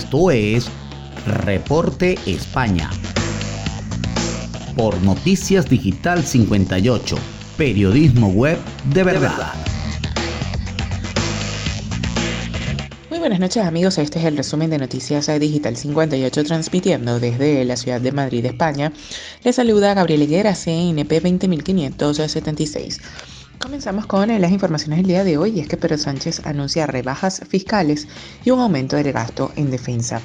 Esto es Reporte España. Por Noticias Digital 58, periodismo web de verdad. Muy buenas noches amigos, este es el resumen de Noticias Digital 58 transmitiendo desde la ciudad de Madrid, España. Les saluda Gabriel Higuera, CNP 20576. Comenzamos con las informaciones del día de hoy y es que Pedro Sánchez anuncia rebajas fiscales y un aumento del gasto en defensa.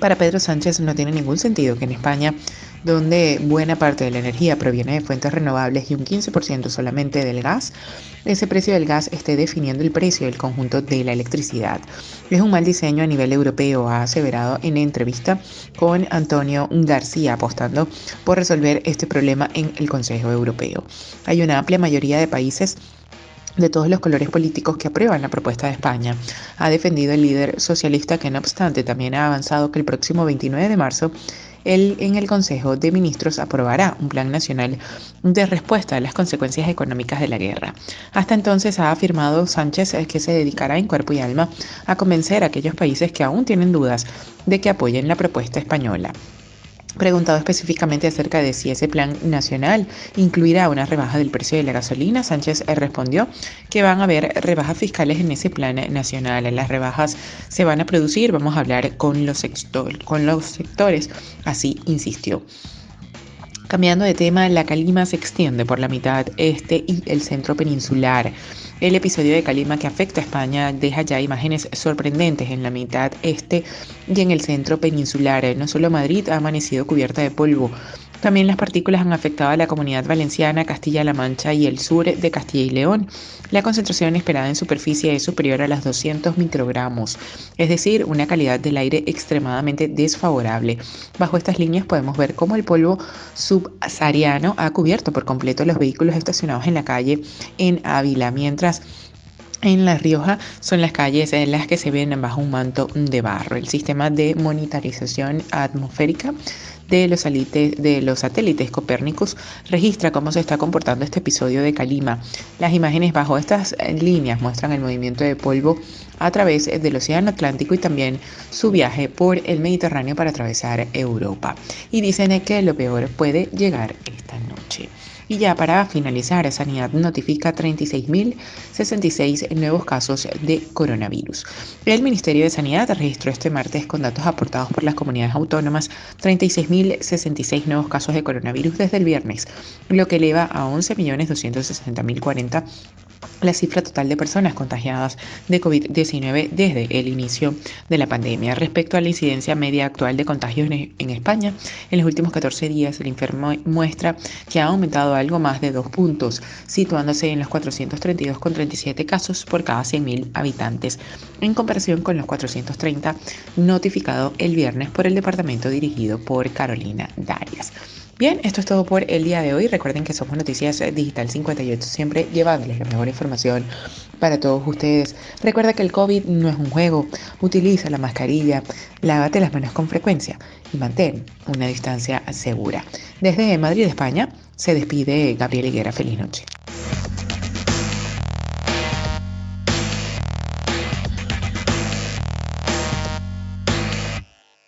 Para Pedro Sánchez no tiene ningún sentido que en España donde buena parte de la energía proviene de fuentes renovables y un 15% solamente del gas, ese precio del gas esté definiendo el precio del conjunto de la electricidad. Es un mal diseño a nivel europeo, ha aseverado en entrevista con Antonio García, apostando por resolver este problema en el Consejo Europeo. Hay una amplia mayoría de países de todos los colores políticos que aprueban la propuesta de España. Ha defendido el líder socialista que no obstante también ha avanzado que el próximo 29 de marzo él en el Consejo de Ministros aprobará un plan nacional de respuesta a las consecuencias económicas de la guerra. Hasta entonces ha afirmado Sánchez que se dedicará en cuerpo y alma a convencer a aquellos países que aún tienen dudas de que apoyen la propuesta española. Preguntado específicamente acerca de si ese plan nacional incluirá una rebaja del precio de la gasolina, Sánchez respondió que van a haber rebajas fiscales en ese plan nacional. Las rebajas se van a producir, vamos a hablar con los, con los sectores, así insistió. Cambiando de tema, la calima se extiende por la mitad este y el centro peninsular. El episodio de Calima que afecta a España deja ya imágenes sorprendentes en la mitad este y en el centro peninsular. No solo Madrid ha amanecido cubierta de polvo, también las partículas han afectado a la comunidad valenciana, Castilla-La Mancha y el sur de Castilla y León. La concentración esperada en superficie es superior a las 200 microgramos, es decir, una calidad del aire extremadamente desfavorable. Bajo estas líneas podemos ver cómo el polvo subsahariano ha cubierto por completo los vehículos estacionados en la calle en Ávila, mientras en La Rioja son las calles en las que se ven bajo un manto de barro. El sistema de monitorización atmosférica de los, de los satélites Copérnicus registra cómo se está comportando este episodio de Calima. Las imágenes bajo estas eh, líneas muestran el movimiento de polvo a través del Océano Atlántico y también su viaje por el Mediterráneo para atravesar Europa. Y dicen que lo peor puede llegar esta noche. Y ya para finalizar, Sanidad notifica 36.066 nuevos casos de coronavirus. El Ministerio de Sanidad registró este martes con datos aportados por las comunidades autónomas 36.066 nuevos casos de coronavirus desde el viernes, lo que eleva a 11.260.040 la cifra total de personas contagiadas de COVID-19 desde el inicio de la pandemia. Respecto a la incidencia media actual de contagios en España, en los últimos 14 días el informe muestra que ha aumentado algo más de dos puntos, situándose en los 432,37 casos por cada 100.000 habitantes, en comparación con los 430 notificados el viernes por el departamento dirigido por Carolina Darias. Bien, esto es todo por el día de hoy. Recuerden que somos Noticias Digital 58, siempre llevándoles la mejor información para todos ustedes. Recuerda que el COVID no es un juego. Utiliza la mascarilla, lávate las manos con frecuencia y mantén una distancia segura. Desde Madrid, España, se despide Gabriel Higuera. Feliz noche.